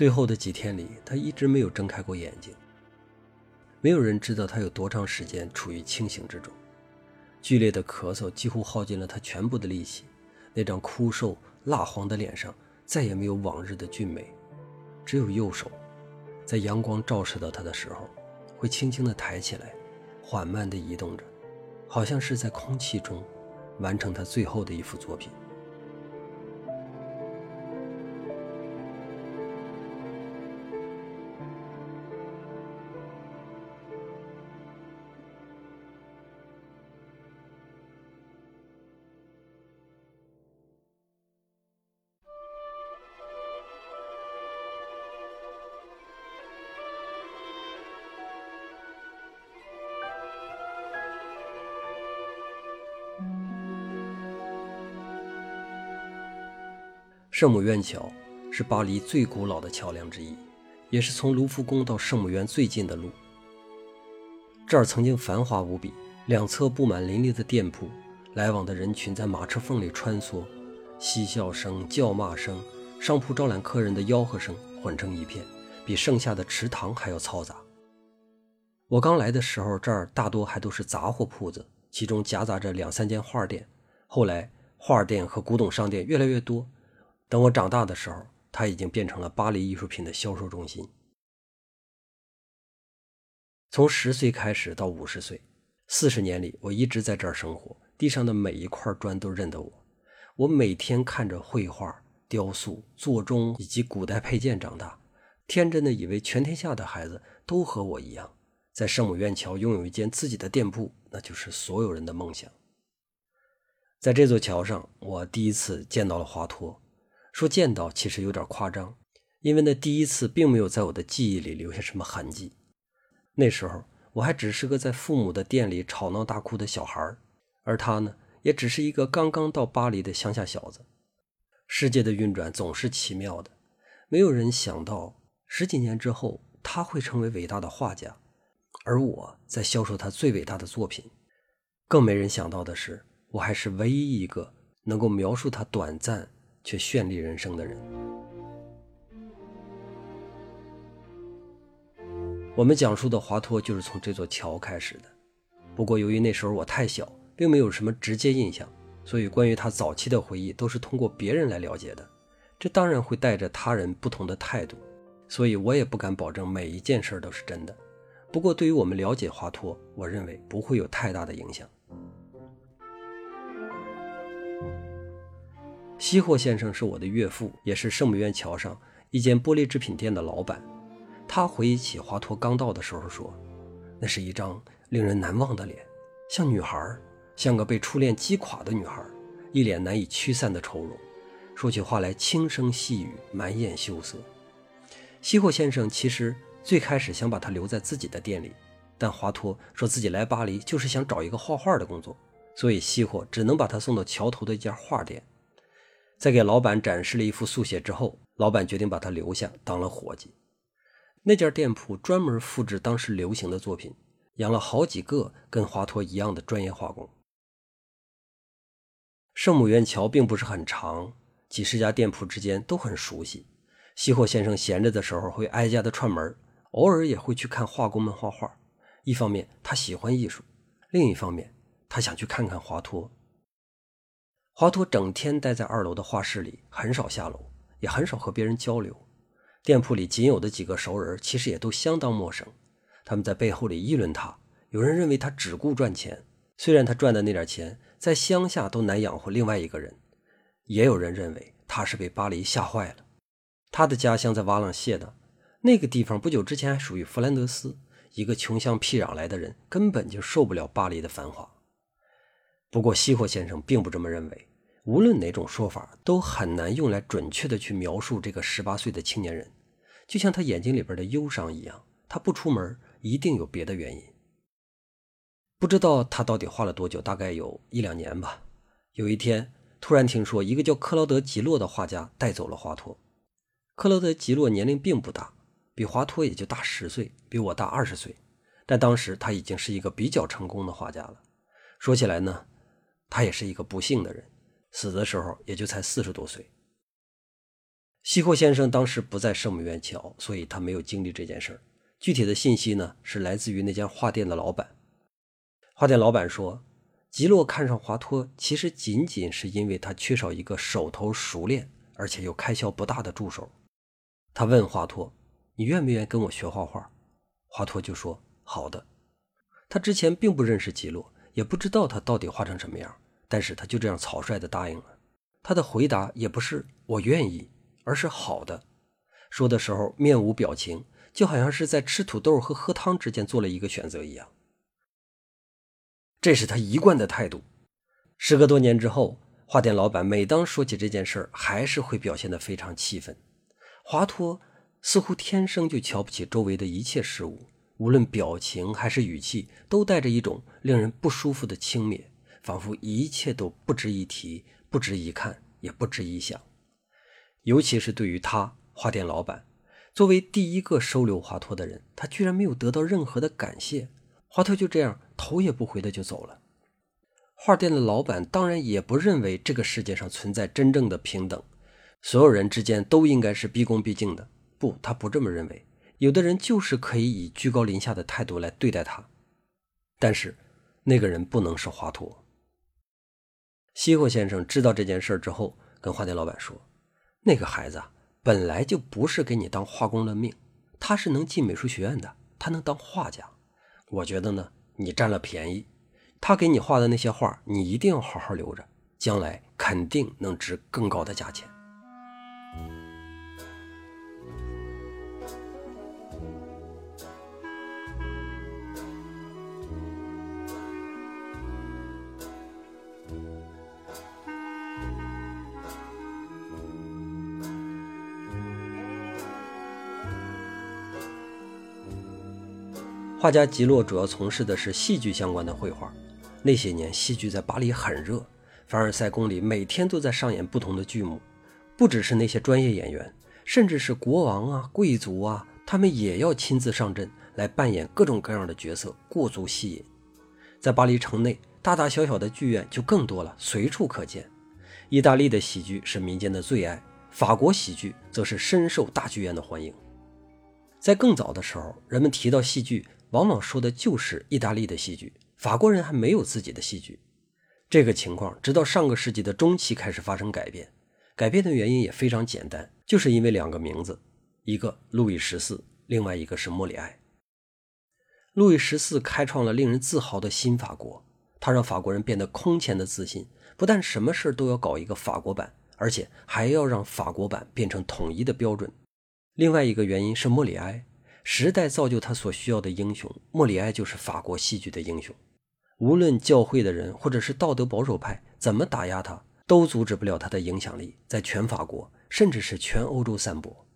最后的几天里，他一直没有睁开过眼睛。没有人知道他有多长时间处于清醒之中。剧烈的咳嗽几乎耗尽了他全部的力气，那张枯瘦蜡黄的脸上再也没有往日的俊美，只有右手，在阳光照射到他的时候，会轻轻地抬起来，缓慢地移动着，好像是在空气中完成他最后的一幅作品。圣母院桥是巴黎最古老的桥梁之一，也是从卢浮宫到圣母院最近的路。这儿曾经繁华无比，两侧布满林立的店铺，来往的人群在马车缝里穿梭，嬉笑声、叫骂声、商铺招揽客人的吆喝声混成一片，比盛夏的池塘还要嘈杂。我刚来的时候，这儿大多还都是杂货铺子，其中夹杂着两三间画店。后来，画店和古董商店越来越多。等我长大的时候，它已经变成了巴黎艺术品的销售中心。从十岁开始到五十岁，四十年里，我一直在这儿生活。地上的每一块砖都认得我。我每天看着绘画、雕塑、座钟以及古代配件长大，天真的以为全天下的孩子都和我一样，在圣母院桥拥有一间自己的店铺，那就是所有人的梦想。在这座桥上，我第一次见到了华托。说见到其实有点夸张，因为那第一次并没有在我的记忆里留下什么痕迹。那时候我还只是个在父母的店里吵闹大哭的小孩而他呢，也只是一个刚刚到巴黎的乡下小子。世界的运转总是奇妙的，没有人想到十几年之后他会成为伟大的画家，而我在销售他最伟大的作品。更没人想到的是，我还是唯一一个能够描述他短暂。却绚丽人生的人。我们讲述的华托就是从这座桥开始的。不过由于那时候我太小，并没有什么直接印象，所以关于他早期的回忆都是通过别人来了解的。这当然会带着他人不同的态度，所以我也不敢保证每一件事都是真的。不过对于我们了解华托，我认为不会有太大的影响。西霍先生是我的岳父，也是圣母院桥上一间玻璃制品店的老板。他回忆起华托刚到的时候说：“那是一张令人难忘的脸，像女孩，像个被初恋击垮的女孩，一脸难以驱散的愁容，说起话来轻声细语，满眼羞涩。”西霍先生其实最开始想把他留在自己的店里，但华托说自己来巴黎就是想找一个画画的工作，所以西霍只能把他送到桥头的一家画店。在给老板展示了一幅速写之后，老板决定把他留下当了伙计。那家店铺专门复制当时流行的作品，养了好几个跟华托一样的专业画工。圣母院桥并不是很长，几十家店铺之间都很熟悉。西霍先生闲着的时候会挨家的串门，偶尔也会去看画工们画画。一方面他喜欢艺术，另一方面他想去看看华托。华托整天待在二楼的画室里，很少下楼，也很少和别人交流。店铺里仅有的几个熟人，其实也都相当陌生。他们在背后里议论他，有人认为他只顾赚钱，虽然他赚的那点钱在乡下都难养活另外一个人；也有人认为他是被巴黎吓坏了。他的家乡在瓦朗谢的那个地方，不久之前还属于弗兰德斯。一个穷乡僻壤来的人，根本就受不了巴黎的繁华。不过，西霍先生并不这么认为。无论哪种说法，都很难用来准确的去描述这个十八岁的青年人，就像他眼睛里边的忧伤一样。他不出门，一定有别的原因。不知道他到底花了多久，大概有一两年吧。有一天，突然听说一个叫克劳德·吉洛的画家带走了华托。克劳德·吉洛年龄并不大，比华托也就大十岁，比我大二十岁。但当时他已经是一个比较成功的画家了。说起来呢，他也是一个不幸的人。死的时候也就才四十多岁。西霍先生当时不在圣母院桥，所以他没有经历这件事儿。具体的信息呢，是来自于那家画店的老板。画店老板说，吉洛看上华托，其实仅仅是因为他缺少一个手头熟练而且又开销不大的助手。他问华托：“你愿不愿意跟我学画画？”华托就说：“好的。”他之前并不认识吉洛，也不知道他到底画成什么样，但是他就这样草率地答应了。他的回答也不是“我愿意”，而是“好的”。说的时候面无表情。就好像是在吃土豆和喝汤之间做了一个选择一样，这是他一贯的态度。时隔多年之后，花店老板每当说起这件事儿，还是会表现得非常气愤。华佗似乎天生就瞧不起周围的一切事物，无论表情还是语气，都带着一种令人不舒服的轻蔑，仿佛一切都不值一提、不值一看、也不值一想。尤其是对于他花店老板。作为第一个收留华佗的人，他居然没有得到任何的感谢。华佗就这样头也不回的就走了。画店的老板当然也不认为这个世界上存在真正的平等，所有人之间都应该是毕恭毕敬的。不，他不这么认为。有的人就是可以以居高临下的态度来对待他，但是那个人不能是华佗。西霍先生知道这件事之后，跟画店老板说：“那个孩子。”本来就不是给你当画工的命，他是能进美术学院的，他能当画家。我觉得呢，你占了便宜。他给你画的那些画，你一定要好好留着，将来肯定能值更高的价钱。画家吉洛主要从事的是戏剧相关的绘画。那些年，戏剧在巴黎很热，凡尔赛宫里每天都在上演不同的剧目。不只是那些专业演员，甚至是国王啊、贵族啊，他们也要亲自上阵来扮演各种各样的角色，过足戏瘾。在巴黎城内，大大小小的剧院就更多了，随处可见。意大利的喜剧是民间的最爱，法国喜剧则是深受大剧院的欢迎。在更早的时候，人们提到戏剧。往往说的就是意大利的戏剧，法国人还没有自己的戏剧。这个情况直到上个世纪的中期开始发生改变。改变的原因也非常简单，就是因为两个名字，一个路易十四，另外一个是莫里埃。路易十四开创了令人自豪的新法国，他让法国人变得空前的自信，不但什么事都要搞一个法国版，而且还要让法国版变成统一的标准。另外一个原因是莫里埃。时代造就他所需要的英雄，莫里埃就是法国戏剧的英雄。无论教会的人或者是道德保守派怎么打压他，都阻止不了他的影响力在全法国，甚至是全欧洲散播。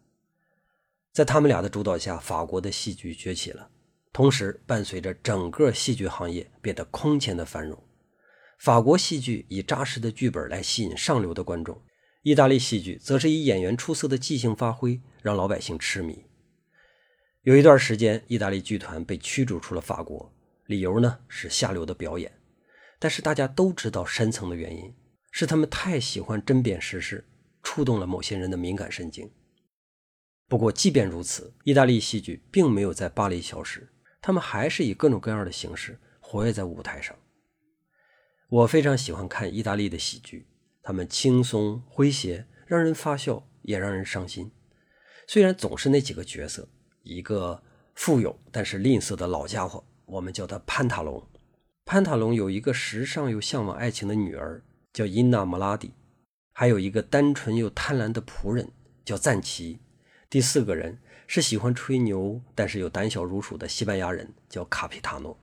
在他们俩的主导下，法国的戏剧崛起了，同时伴随着整个戏剧行业变得空前的繁荣。法国戏剧以扎实的剧本来吸引上流的观众，意大利戏剧则是以演员出色的即兴发挥让老百姓痴迷。有一段时间，意大利剧团被驱逐出了法国，理由呢是下流的表演。但是大家都知道深层的原因是他们太喜欢针砭时事，触动了某些人的敏感神经。不过，即便如此，意大利戏剧并没有在巴黎消失，他们还是以各种各样的形式活跃在舞台上。我非常喜欢看意大利的喜剧，他们轻松诙谐，让人发笑，也让人伤心。虽然总是那几个角色。一个富有但是吝啬的老家伙，我们叫他潘塔隆。潘塔隆有一个时尚又向往爱情的女儿，叫伊娜·莫拉蒂；还有一个单纯又贪婪的仆人，叫赞奇。第四个人是喜欢吹牛但是又胆小如鼠的西班牙人，叫卡皮塔诺。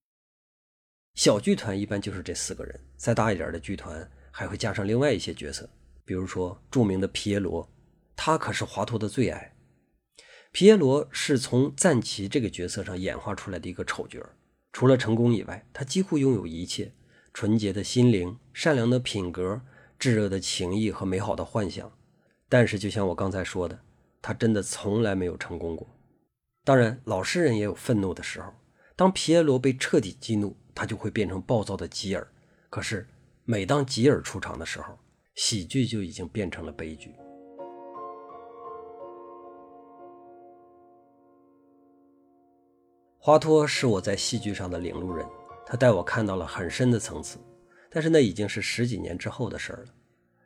小剧团一般就是这四个人，再大一点的剧团还会加上另外一些角色，比如说著名的皮耶罗，他可是华佗的最爱。皮耶罗是从赞奇这个角色上演化出来的一个丑角，除了成功以外，他几乎拥有一切：纯洁的心灵、善良的品格、炙热的情谊和美好的幻想。但是，就像我刚才说的，他真的从来没有成功过。当然，老实人也有愤怒的时候。当皮耶罗被彻底激怒，他就会变成暴躁的吉尔。可是，每当吉尔出场的时候，喜剧就已经变成了悲剧。华托是我在戏剧上的领路人，他带我看到了很深的层次，但是那已经是十几年之后的事儿了。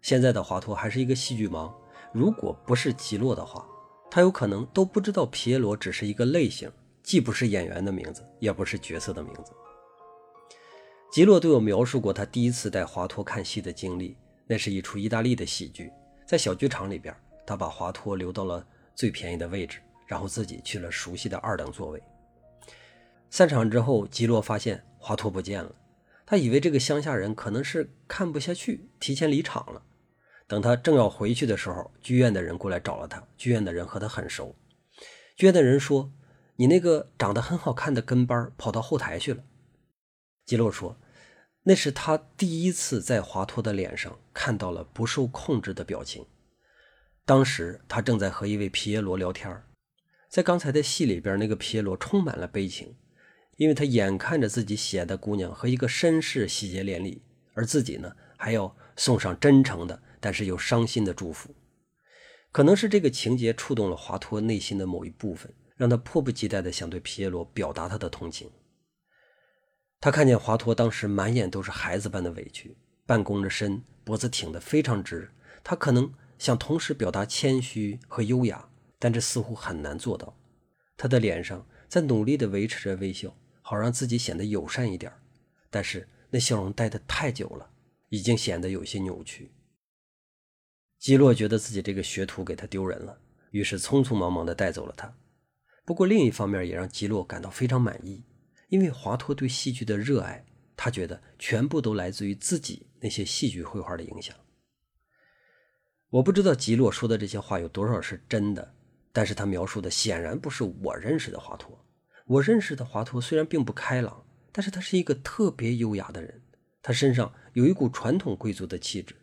现在的华托还是一个戏剧盲，如果不是吉洛的话，他有可能都不知道皮耶罗只是一个类型，既不是演员的名字，也不是角色的名字。吉洛对我描述过他第一次带华托看戏的经历，那是一出意大利的喜剧，在小剧场里边，他把华托留到了最便宜的位置，然后自己去了熟悉的二等座位。散场之后，吉洛发现华托不见了，他以为这个乡下人可能是看不下去，提前离场了。等他正要回去的时候，剧院的人过来找了他。剧院的人和他很熟，剧院的人说：“你那个长得很好看的跟班跑到后台去了。”吉洛说：“那是他第一次在华托的脸上看到了不受控制的表情。当时他正在和一位皮耶罗聊天，在刚才的戏里边，那个皮耶罗充满了悲情。”因为他眼看着自己喜爱的姑娘和一个绅士喜结连理，而自己呢还要送上真诚的但是又伤心的祝福，可能是这个情节触动了华托内心的某一部分，让他迫不及待地想对皮耶罗表达他的同情。他看见华托当时满眼都是孩子般的委屈，半弓着身，脖子挺得非常直。他可能想同时表达谦虚和优雅，但这似乎很难做到。他的脸上在努力地维持着微笑。好让自己显得友善一点，但是那笑容待得太久了，已经显得有些扭曲。基洛觉得自己这个学徒给他丢人了，于是匆匆忙忙地带走了他。不过另一方面也让基洛感到非常满意，因为华托对戏剧的热爱，他觉得全部都来自于自己那些戏剧绘画的影响。我不知道吉洛说的这些话有多少是真的，但是他描述的显然不是我认识的华托。我认识的华托虽然并不开朗，但是他是一个特别优雅的人。他身上有一股传统贵族的气质，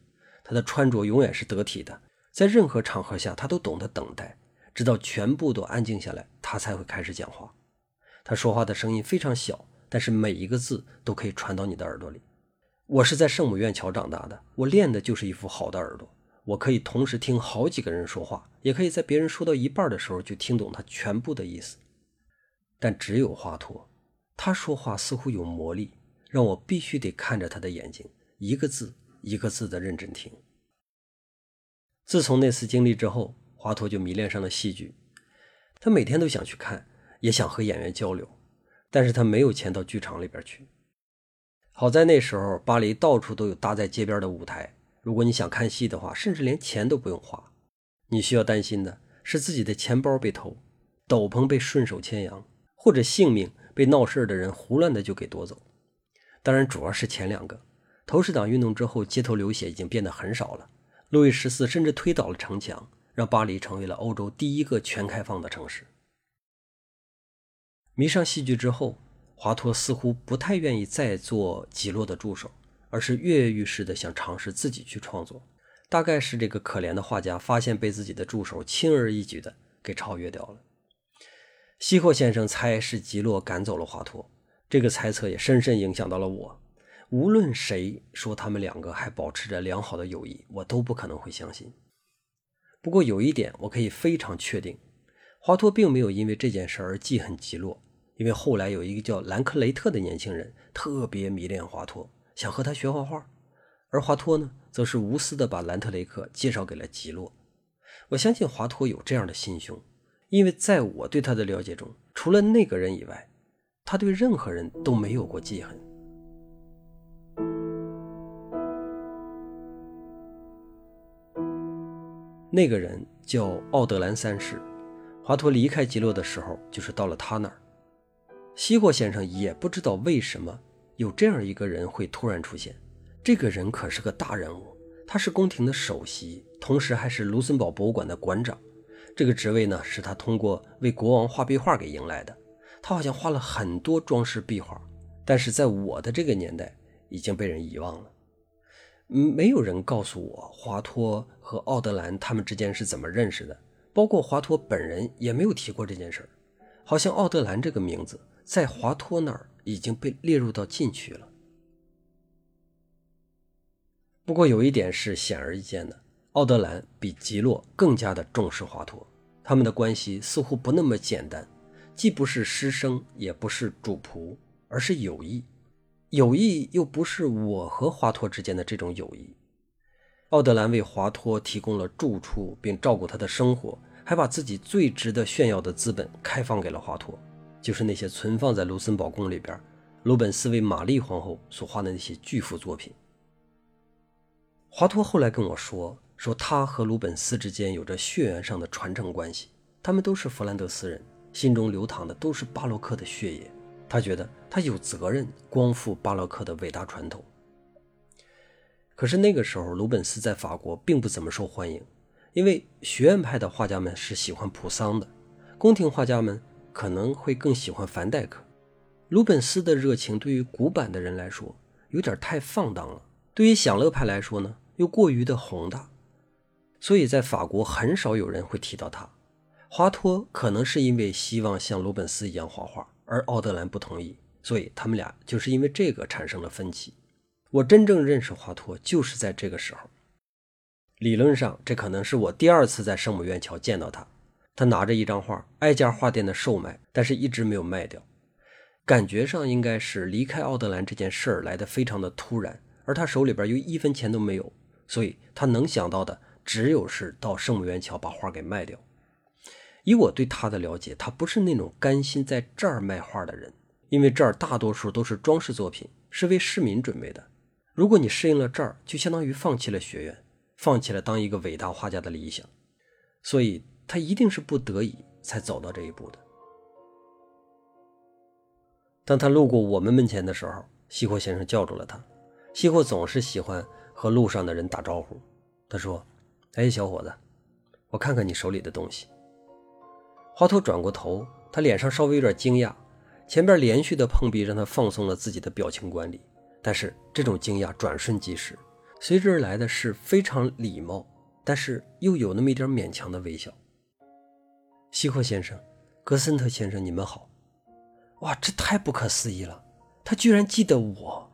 他的穿着永远是得体的，在任何场合下他都懂得等待，直到全部都安静下来，他才会开始讲话。他说话的声音非常小，但是每一个字都可以传到你的耳朵里。我是在圣母院桥长大的，我练的就是一副好的耳朵，我可以同时听好几个人说话，也可以在别人说到一半的时候就听懂他全部的意思。但只有华佗，他说话似乎有魔力，让我必须得看着他的眼睛，一个字一个字的认真听。自从那次经历之后，华佗就迷恋上了戏剧，他每天都想去看，也想和演员交流，但是他没有钱到剧场里边去。好在那时候巴黎到处都有搭在街边的舞台，如果你想看戏的话，甚至连钱都不用花。你需要担心的是自己的钱包被偷，斗篷被顺手牵羊。或者性命被闹事的人胡乱的就给夺走，当然主要是前两个。投石党运动之后，街头流血已经变得很少了。路易十四甚至推倒了城墙，让巴黎成为了欧洲第一个全开放的城市。迷上戏剧之后，华托似乎不太愿意再做吉洛的助手，而是跃跃欲试的想尝试自己去创作。大概是这个可怜的画家发现被自己的助手轻而易举的给超越掉了。西霍先生猜是吉洛赶走了华托，这个猜测也深深影响到了我。无论谁说他们两个还保持着良好的友谊，我都不可能会相信。不过有一点我可以非常确定，华托并没有因为这件事而记恨吉洛，因为后来有一个叫兰克雷特的年轻人特别迷恋华托，想和他学画画，而华托呢，则是无私的把兰特雷克介绍给了吉洛。我相信华托有这样的心胸。因为在我对他的了解中，除了那个人以外，他对任何人都没有过记恨。那个人叫奥德兰三世，华佗离开吉洛的时候，就是到了他那儿。西霍先生也不知道为什么有这样一个人会突然出现。这个人可是个大人物，他是宫廷的首席，同时还是卢森堡博物馆的馆长。这个职位呢，是他通过为国王画壁画给迎来的。他好像画了很多装饰壁画，但是在我的这个年代已经被人遗忘了。没有人告诉我华托和奥德兰他们之间是怎么认识的，包括华托本人也没有提过这件事儿。好像奥德兰这个名字在华托那儿已经被列入到禁区了。不过有一点是显而易见的。奥德兰比吉洛更加的重视华佗，他们的关系似乎不那么简单。既不是师生，也不是主仆，而是友谊。友谊又不是我和华佗之间的这种友谊。奥德兰为华佗提供了住处，并照顾他的生活，还把自己最值得炫耀的资本开放给了华佗，就是那些存放在卢森堡宫里边，鲁本斯为玛丽皇后所画的那些巨幅作品。华佗后来跟我说，说他和鲁本斯之间有着血缘上的传承关系，他们都是弗兰德斯人，心中流淌的都是巴洛克的血液。他觉得他有责任光复巴洛克的伟大传统。可是那个时候，鲁本斯在法国并不怎么受欢迎，因为学院派的画家们是喜欢普桑的，宫廷画家们可能会更喜欢凡戴克。鲁本斯的热情对于古板的人来说有点太放荡了，对于享乐派来说呢又过于的宏大，所以在法国很少有人会提到他。华托可能是因为希望像鲁本斯一样画画。而奥德兰不同意，所以他们俩就是因为这个产生了分歧。我真正认识华托就是在这个时候。理论上，这可能是我第二次在圣母院桥见到他。他拿着一张画，挨家画店的售卖，但是一直没有卖掉。感觉上应该是离开奥德兰这件事儿来的非常的突然，而他手里边又一分钱都没有，所以他能想到的只有是到圣母院桥把画给卖掉。以我对他的了解，他不是那种甘心在这儿卖画的人，因为这儿大多数都是装饰作品，是为市民准备的。如果你适应了这儿，就相当于放弃了学院，放弃了当一个伟大画家的理想。所以他一定是不得已才走到这一步的。当他路过我们门前的时候，西霍先生叫住了他。西霍总是喜欢和路上的人打招呼。他说：“哎，小伙子，我看看你手里的东西。”华佗转过头，他脸上稍微有点惊讶。前边连续的碰壁让他放松了自己的表情管理，但是这种惊讶转瞬即逝，随之而来的是非常礼貌，但是又有那么一点勉强的微笑。西霍先生，格森特先生，你们好！哇，这太不可思议了！他居然记得我，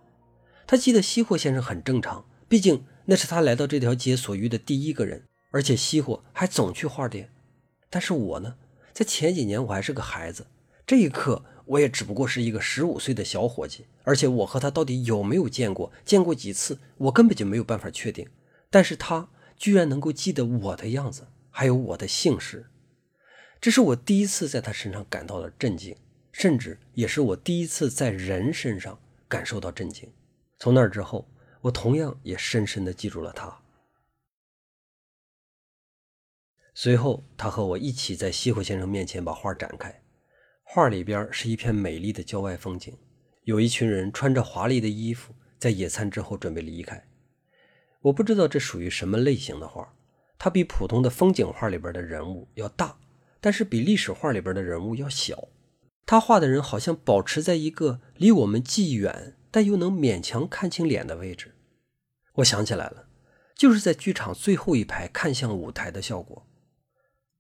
他记得西霍先生很正常，毕竟那是他来到这条街所遇的第一个人，而且熄火还总去画店。但是我呢？在前几年，我还是个孩子，这一刻，我也只不过是一个十五岁的小伙计，而且我和他到底有没有见过，见过几次，我根本就没有办法确定。但是他居然能够记得我的样子，还有我的姓氏，这是我第一次在他身上感到了震惊，甚至也是我第一次在人身上感受到震惊。从那之后，我同样也深深地记住了他。随后，他和我一起在西湖先生面前把画展开。画里边是一片美丽的郊外风景，有一群人穿着华丽的衣服，在野餐之后准备离开。我不知道这属于什么类型的画，它比普通的风景画里边的人物要大，但是比历史画里边的人物要小。他画的人好像保持在一个离我们既远但又能勉强看清脸的位置。我想起来了，就是在剧场最后一排看向舞台的效果。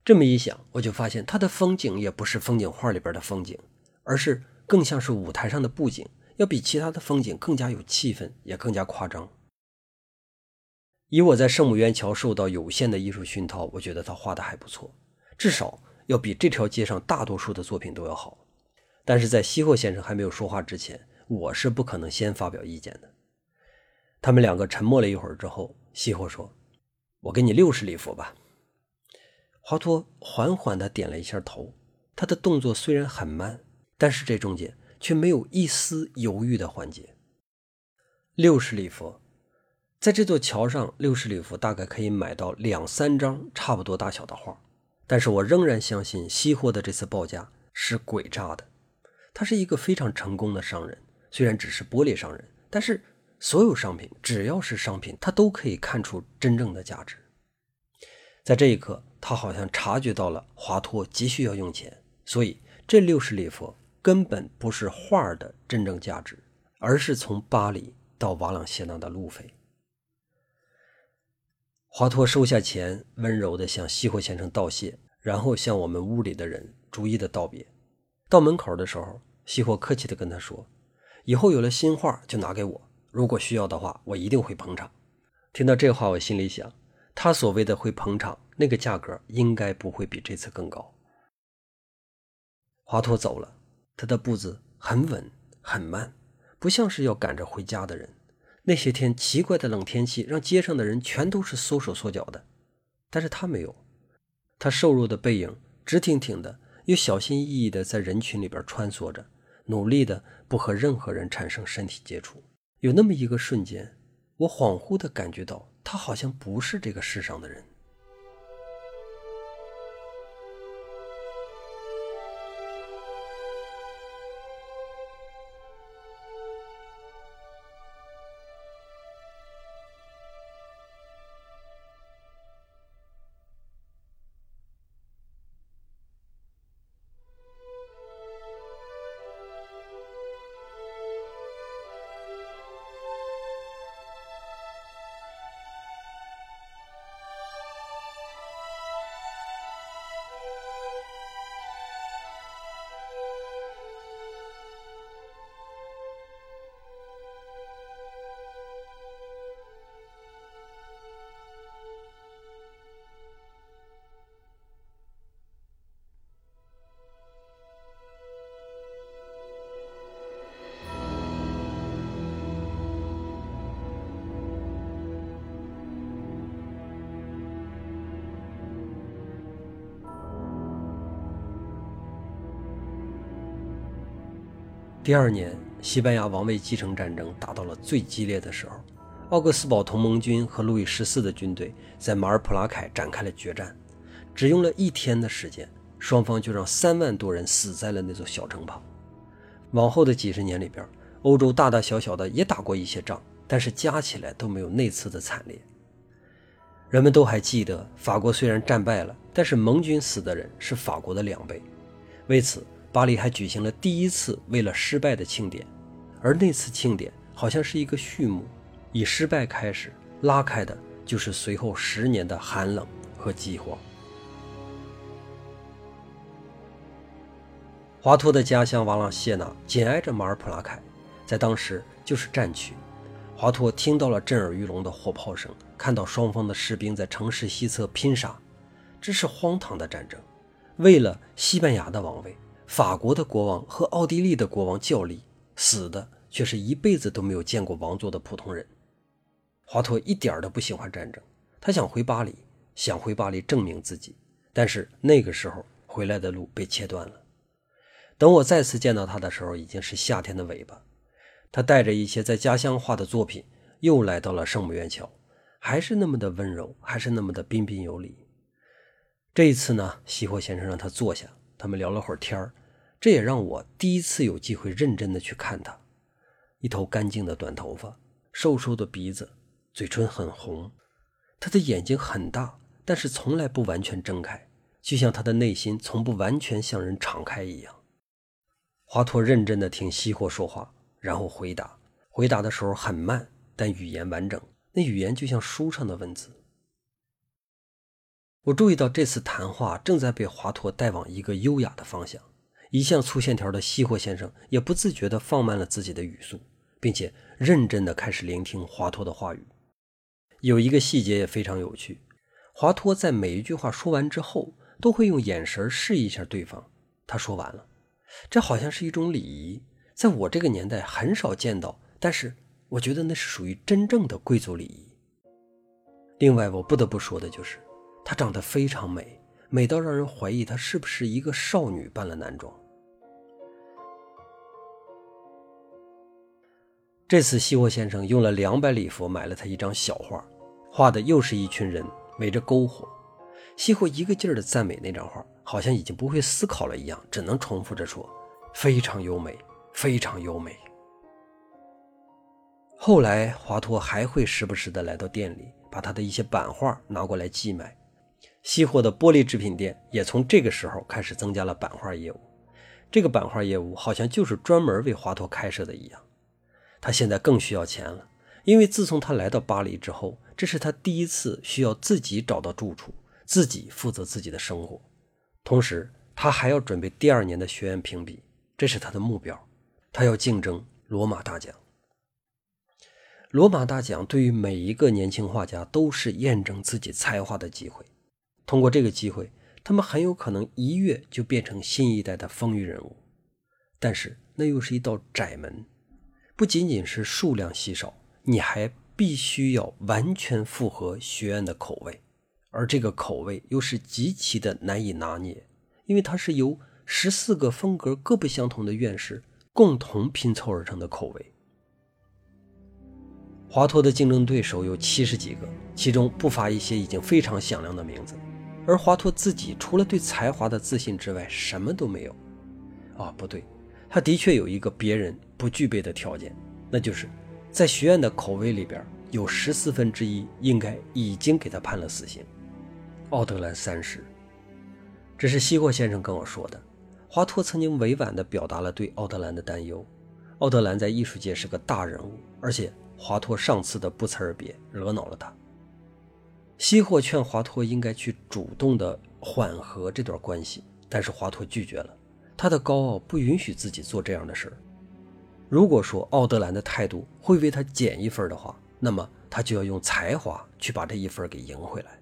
这么一想，我就发现他的风景也不是风景画里边的风景，而是更像是舞台上的布景，要比其他的风景更加有气氛，也更加夸张。以我在圣母院桥受到有限的艺术熏陶，我觉得他画的还不错，至少要比这条街上大多数的作品都要好。但是在西霍先生还没有说话之前，我是不可能先发表意见的。他们两个沉默了一会儿之后，西霍说：“我给你六十里弗吧。”华佗缓缓地点了一下头，他的动作虽然很慢，但是这中间却没有一丝犹豫的环节。六十里弗，在这座桥上，六十里弗大概可以买到两三张差不多大小的画，但是我仍然相信西霍的这次报价是诡诈的。他是一个非常成功的商人，虽然只是玻璃商人，但是所有商品只要是商品，他都可以看出真正的价值。在这一刻。他好像察觉到了华佗急需要用钱，所以这六十里弗根本不是画的真正价值，而是从巴黎到瓦朗谢纳的路费。华佗收下钱，温柔地向西霍先生道谢，然后向我们屋里的人逐一的道别。到门口的时候，西霍客气地跟他说：“以后有了新画就拿给我，如果需要的话，我一定会捧场。”听到这话，我心里想，他所谓的会捧场。那个价格应该不会比这次更高。华佗走了，他的步子很稳很慢，不像是要赶着回家的人。那些天奇怪的冷天气让街上的人全都是缩手缩脚的，但是他没有。他瘦弱的背影直挺挺的，又小心翼翼的在人群里边穿梭着，努力的不和任何人产生身体接触。有那么一个瞬间，我恍惚的感觉到，他好像不是这个世上的人。第二年，西班牙王位继承战争达到了最激烈的时候，奥格斯堡同盟军和路易十四的军队在马尔普拉凯展开了决战。只用了一天的时间，双方就让三万多人死在了那座小城旁。往后的几十年里边，欧洲大大小小的也打过一些仗，但是加起来都没有那次的惨烈。人们都还记得，法国虽然战败了，但是盟军死的人是法国的两倍。为此。巴黎还举行了第一次为了失败的庆典，而那次庆典好像是一个序幕，以失败开始，拉开的就是随后十年的寒冷和饥荒。华托的家乡瓦朗谢纳紧挨着马尔普拉凯，在当时就是战区。华托听到了震耳欲聋的火炮声，看到双方的士兵在城市西侧拼杀，这是荒唐的战争，为了西班牙的王位。法国的国王和奥地利的国王较力，死的却是一辈子都没有见过王座的普通人。华佗一点都不喜欢战争，他想回巴黎，想回巴黎证明自己。但是那个时候回来的路被切断了。等我再次见到他的时候，已经是夏天的尾巴。他带着一些在家乡画的作品，又来到了圣母院桥，还是那么的温柔，还是那么的彬彬有礼。这一次呢，西霍先生让他坐下。他们聊了会儿天儿，这也让我第一次有机会认真的去看他。一头干净的短头发，瘦瘦的鼻子，嘴唇很红。他的眼睛很大，但是从来不完全睁开，就像他的内心从不完全向人敞开一样。华佗认真的听西霍说话，然后回答。回答的时候很慢，但语言完整，那语言就像书上的文字。我注意到这次谈话正在被华佗带往一个优雅的方向。一向粗线条的西霍先生也不自觉地放慢了自己的语速，并且认真地开始聆听华佗的话语。有一个细节也非常有趣：华佗在每一句话说完之后，都会用眼神示意一下对方，他说完了。这好像是一种礼仪，在我这个年代很少见到，但是我觉得那是属于真正的贵族礼仪。另外，我不得不说的就是。她长得非常美，美到让人怀疑她是不是一个少女扮了男装。这次西霍先生用了两百里弗买了他一张小画，画的又是一群人围着篝火。西霍一个劲儿的赞美那张画，好像已经不会思考了一样，只能重复着说：“非常优美，非常优美。”后来华佗还会时不时的来到店里，把他的一些版画拿过来寄卖。西霍的玻璃制品店也从这个时候开始增加了版画业务。这个版画业务好像就是专门为华佗开设的一样。他现在更需要钱了，因为自从他来到巴黎之后，这是他第一次需要自己找到住处，自己负责自己的生活。同时，他还要准备第二年的学院评比，这是他的目标。他要竞争罗马大奖。罗马大奖对于每一个年轻画家都是验证自己才华的机会。通过这个机会，他们很有可能一跃就变成新一代的风云人物。但是那又是一道窄门，不仅仅是数量稀少，你还必须要完全符合学院的口味，而这个口味又是极其的难以拿捏，因为它是由十四个风格各不相同的院士共同拼凑而成的口味。华托的竞争对手有七十几个，其中不乏一些已经非常响亮的名字，而华托自己除了对才华的自信之外，什么都没有。啊，不对。他的确有一个别人不具备的条件，那就是在学院的口味里边有十四分之一应该已经给他判了死刑。奥德兰三世，这是西霍先生跟我说的。华托曾经委婉地表达了对奥德兰的担忧。奥德兰在艺术界是个大人物，而且华托上次的不辞而别惹恼了他。西霍劝华托应该去主动地缓和这段关系，但是华托拒绝了。他的高傲不允许自己做这样的事儿。如果说奥德兰的态度会为他减一分的话，那么他就要用才华去把这一分给赢回来。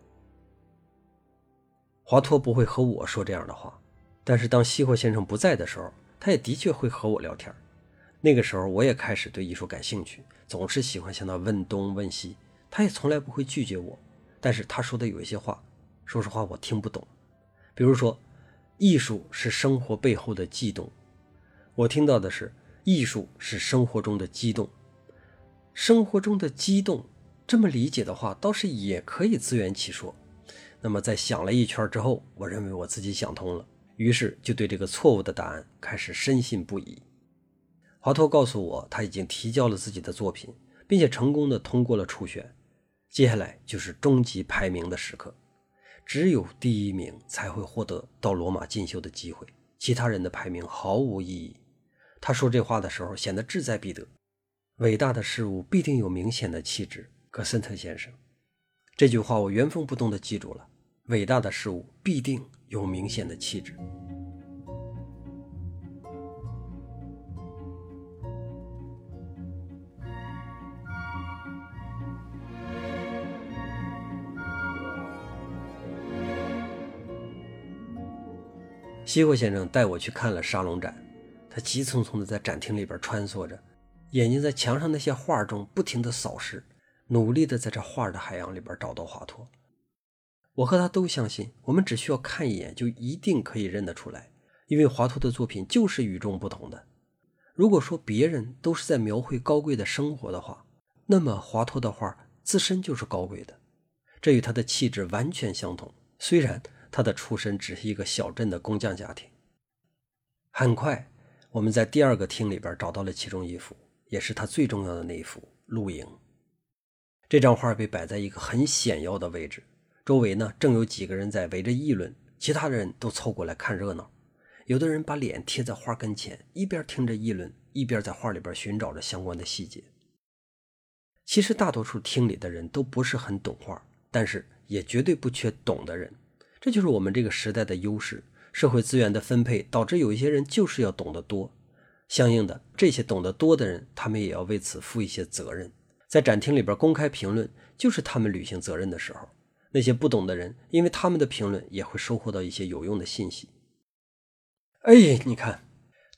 华托不会和我说这样的话，但是当西霍先生不在的时候，他也的确会和我聊天。那个时候，我也开始对艺术感兴趣，总是喜欢向他问东问西，他也从来不会拒绝我。但是他说的有一些话，说实话我听不懂，比如说。艺术是生活背后的悸动，我听到的是艺术是生活中的激动。生活中的激动，这么理解的话，倒是也可以自圆其说。那么在想了一圈之后，我认为我自己想通了，于是就对这个错误的答案开始深信不疑。华托告诉我，他已经提交了自己的作品，并且成功的通过了初选，接下来就是终极排名的时刻。只有第一名才会获得到罗马进修的机会，其他人的排名毫无意义。他说这话的时候显得志在必得。伟大的事物必定有明显的气质，格森特先生。这句话我原封不动地记住了。伟大的事物必定有明显的气质。西霍先生带我去看了沙龙展，他急匆匆地在展厅里边穿梭着，眼睛在墙上那些画中不停地扫视，努力地在这画的海洋里边找到华托。我和他都相信，我们只需要看一眼就一定可以认得出来，因为华托的作品就是与众不同的。如果说别人都是在描绘高贵的生活的话，那么华托的画自身就是高贵的，这与他的气质完全相同。虽然。他的出身只是一个小镇的工匠家庭。很快，我们在第二个厅里边找到了其中一幅，也是他最重要的那一幅《露营》。这张画被摆在一个很显要的位置，周围呢正有几个人在围着议论，其他的人都凑过来看热闹。有的人把脸贴在画跟前，一边听着议论，一边在画里边寻找着相关的细节。其实大多数厅里的人都不是很懂画，但是也绝对不缺懂的人。这就是我们这个时代的优势，社会资源的分配导致有一些人就是要懂得多，相应的这些懂得多的人，他们也要为此负一些责任。在展厅里边公开评论，就是他们履行责任的时候。那些不懂的人，因为他们的评论也会收获到一些有用的信息。哎，你看，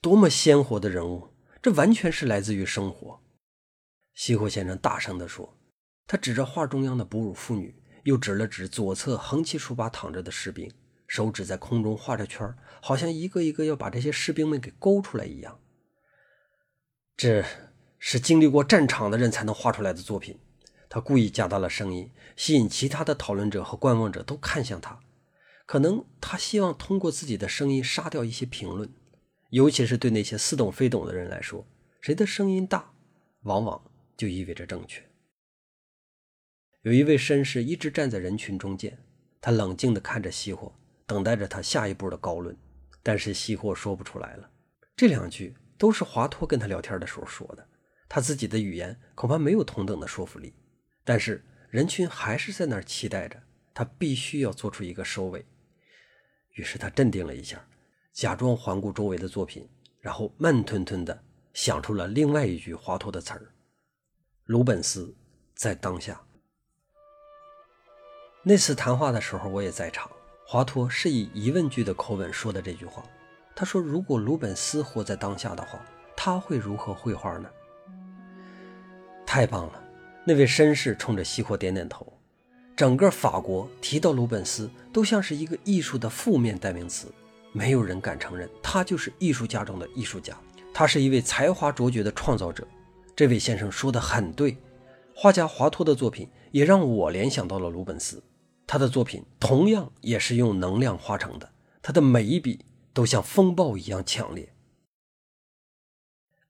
多么鲜活的人物，这完全是来自于生活。西湖先生大声地说，他指着画中央的哺乳妇女。又指了指左侧横七竖八躺着的士兵，手指在空中画着圈，好像一个一个要把这些士兵们给勾出来一样。这是经历过战场的人才能画出来的作品。他故意加大了声音，吸引其他的讨论者和观望者都看向他。可能他希望通过自己的声音杀掉一些评论，尤其是对那些似懂非懂的人来说，谁的声音大，往往就意味着正确。有一位绅士一直站在人群中间，他冷静地看着熄火，等待着他下一步的高论。但是西霍说不出来了。这两句都是华托跟他聊天的时候说的，他自己的语言恐怕没有同等的说服力。但是人群还是在那儿期待着，他必须要做出一个收尾。于是他镇定了一下，假装环顾周围的作品，然后慢吞吞地想出了另外一句华托的词儿：“鲁本斯在当下。”那次谈话的时候，我也在场。华佗是以疑问句的口吻说的这句话。他说：“如果鲁本斯活在当下的话，他会如何绘画呢？”太棒了！那位绅士冲着西霍点点头。整个法国提到鲁本斯，都像是一个艺术的负面代名词，没有人敢承认他就是艺术家中的艺术家。他是一位才华卓绝的创造者。这位先生说的很对，画家华托的作品也让我联想到了鲁本斯。他的作品同样也是用能量画成的，他的每一笔都像风暴一样强烈，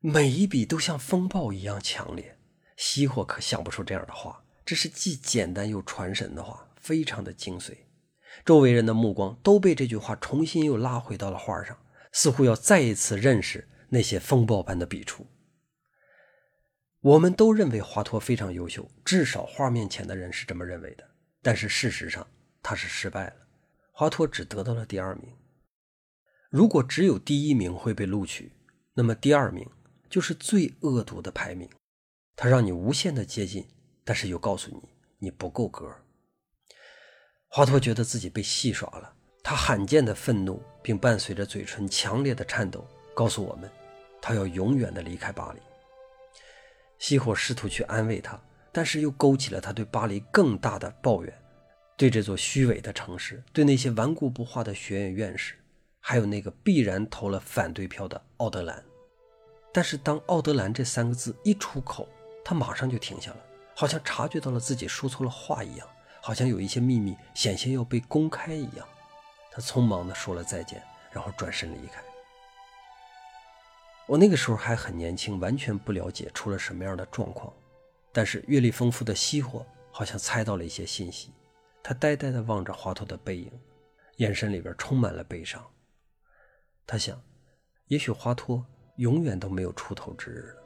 每一笔都像风暴一样强烈。西霍可想不出这样的话，这是既简单又传神的话，非常的精髓。周围人的目光都被这句话重新又拉回到了画上，似乎要再一次认识那些风暴般的笔触。我们都认为华佗非常优秀，至少画面前的人是这么认为的。但是事实上，他是失败了。华佗只得到了第二名。如果只有第一名会被录取，那么第二名就是最恶毒的排名。他让你无限的接近，但是又告诉你你不够格。华佗觉得自己被戏耍了，他罕见的愤怒，并伴随着嘴唇强烈的颤抖，告诉我们，他要永远的离开巴黎。西火试图去安慰他，但是又勾起了他对巴黎更大的抱怨，对这座虚伪的城市，对那些顽固不化的学院院士，还有那个必然投了反对票的奥德兰。但是当奥德兰这三个字一出口，他马上就停下了，好像察觉到了自己说错了话一样，好像有一些秘密险些要被公开一样。他匆忙地说了再见，然后转身离开。我那个时候还很年轻，完全不了解出了什么样的状况，但是阅历丰富的西火好像猜到了一些信息。他呆呆地望着华佗的背影，眼神里边充满了悲伤。他想，也许华佗永远都没有出头之日了。